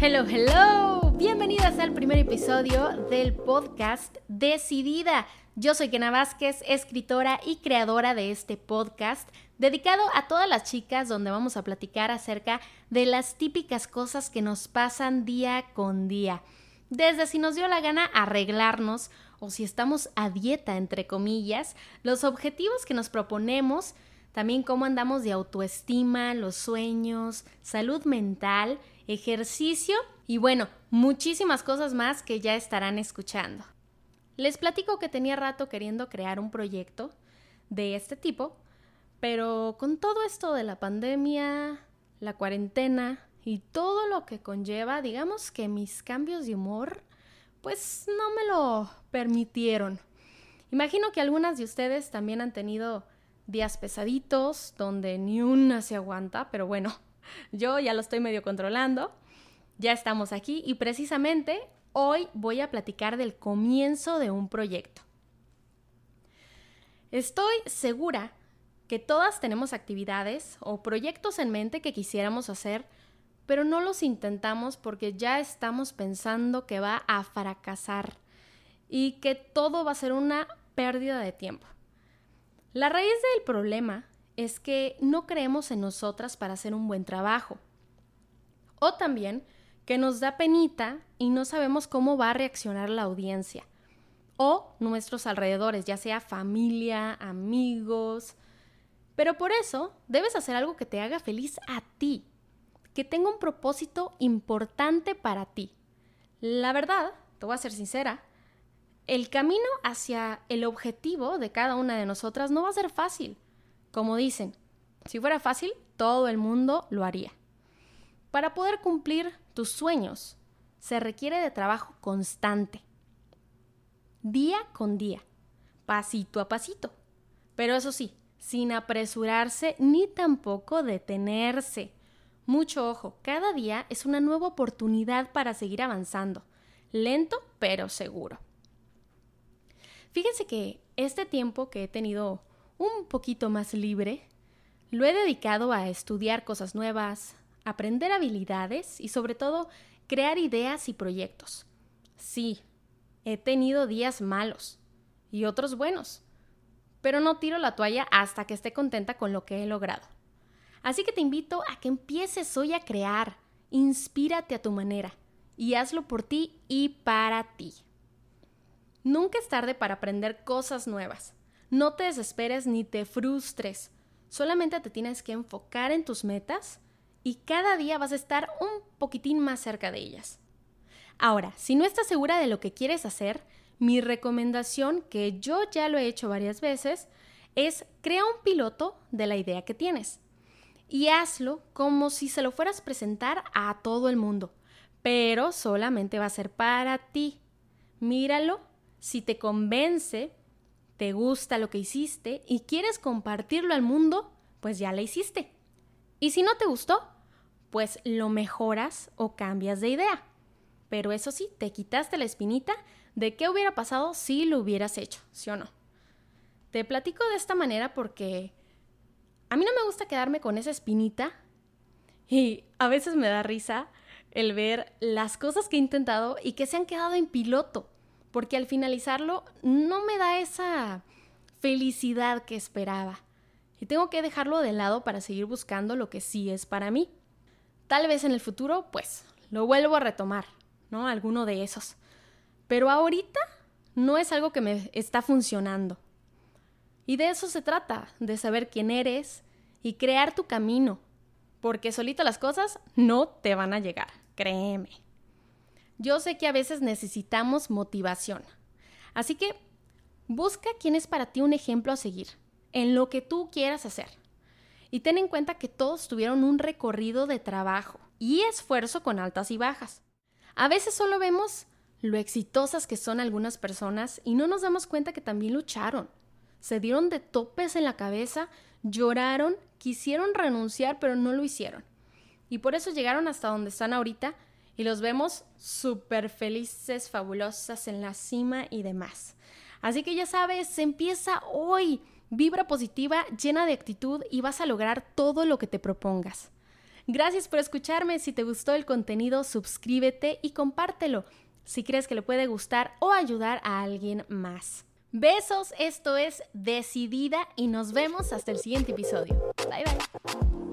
Hello, hello. Bienvenidas al primer episodio del podcast Decidida. Yo soy Kena Vázquez, escritora y creadora de este podcast dedicado a todas las chicas donde vamos a platicar acerca de las típicas cosas que nos pasan día con día. Desde si nos dio la gana arreglarnos o si estamos a dieta, entre comillas, los objetivos que nos proponemos, también cómo andamos de autoestima, los sueños, salud mental, ejercicio y bueno, muchísimas cosas más que ya estarán escuchando. Les platico que tenía rato queriendo crear un proyecto de este tipo, pero con todo esto de la pandemia, la cuarentena y todo lo que conlleva, digamos que mis cambios de humor, pues no me lo permitieron. Imagino que algunas de ustedes también han tenido días pesaditos donde ni una se aguanta, pero bueno, yo ya lo estoy medio controlando. Ya estamos aquí y precisamente Hoy voy a platicar del comienzo de un proyecto. Estoy segura que todas tenemos actividades o proyectos en mente que quisiéramos hacer, pero no los intentamos porque ya estamos pensando que va a fracasar y que todo va a ser una pérdida de tiempo. La raíz del problema es que no creemos en nosotras para hacer un buen trabajo. O también que nos da penita y no sabemos cómo va a reaccionar la audiencia o nuestros alrededores, ya sea familia, amigos. Pero por eso debes hacer algo que te haga feliz a ti, que tenga un propósito importante para ti. La verdad, te voy a ser sincera, el camino hacia el objetivo de cada una de nosotras no va a ser fácil. Como dicen, si fuera fácil, todo el mundo lo haría. Para poder cumplir tus sueños se requiere de trabajo constante, día con día, pasito a pasito. Pero eso sí, sin apresurarse ni tampoco detenerse. Mucho ojo, cada día es una nueva oportunidad para seguir avanzando, lento pero seguro. Fíjense que este tiempo que he tenido un poquito más libre, lo he dedicado a estudiar cosas nuevas, aprender habilidades y sobre todo crear ideas y proyectos. Sí, he tenido días malos y otros buenos, pero no tiro la toalla hasta que esté contenta con lo que he logrado. Así que te invito a que empieces hoy a crear, inspírate a tu manera y hazlo por ti y para ti. Nunca es tarde para aprender cosas nuevas. No te desesperes ni te frustres. Solamente te tienes que enfocar en tus metas y cada día vas a estar un poquitín más cerca de ellas. Ahora, si no estás segura de lo que quieres hacer, mi recomendación, que yo ya lo he hecho varias veces, es crea un piloto de la idea que tienes y hazlo como si se lo fueras a presentar a todo el mundo, pero solamente va a ser para ti. Míralo, si te convence, te gusta lo que hiciste y quieres compartirlo al mundo, pues ya lo hiciste. Y si no te gustó, pues lo mejoras o cambias de idea. Pero eso sí, te quitaste la espinita de qué hubiera pasado si lo hubieras hecho, ¿sí o no? Te platico de esta manera porque a mí no me gusta quedarme con esa espinita y a veces me da risa el ver las cosas que he intentado y que se han quedado en piloto, porque al finalizarlo no me da esa felicidad que esperaba y tengo que dejarlo de lado para seguir buscando lo que sí es para mí. Tal vez en el futuro, pues, lo vuelvo a retomar, ¿no? Alguno de esos. Pero ahorita no es algo que me está funcionando. Y de eso se trata, de saber quién eres y crear tu camino, porque solito las cosas no te van a llegar, créeme. Yo sé que a veces necesitamos motivación, así que busca quién es para ti un ejemplo a seguir en lo que tú quieras hacer. Y ten en cuenta que todos tuvieron un recorrido de trabajo y esfuerzo con altas y bajas. A veces solo vemos lo exitosas que son algunas personas y no nos damos cuenta que también lucharon. Se dieron de topes en la cabeza, lloraron, quisieron renunciar, pero no lo hicieron. Y por eso llegaron hasta donde están ahorita y los vemos súper felices, fabulosas en la cima y demás. Así que ya sabes, se empieza hoy. Vibra positiva, llena de actitud y vas a lograr todo lo que te propongas. Gracias por escucharme. Si te gustó el contenido, suscríbete y compártelo si crees que le puede gustar o ayudar a alguien más. Besos, esto es Decidida y nos vemos hasta el siguiente episodio. Bye bye.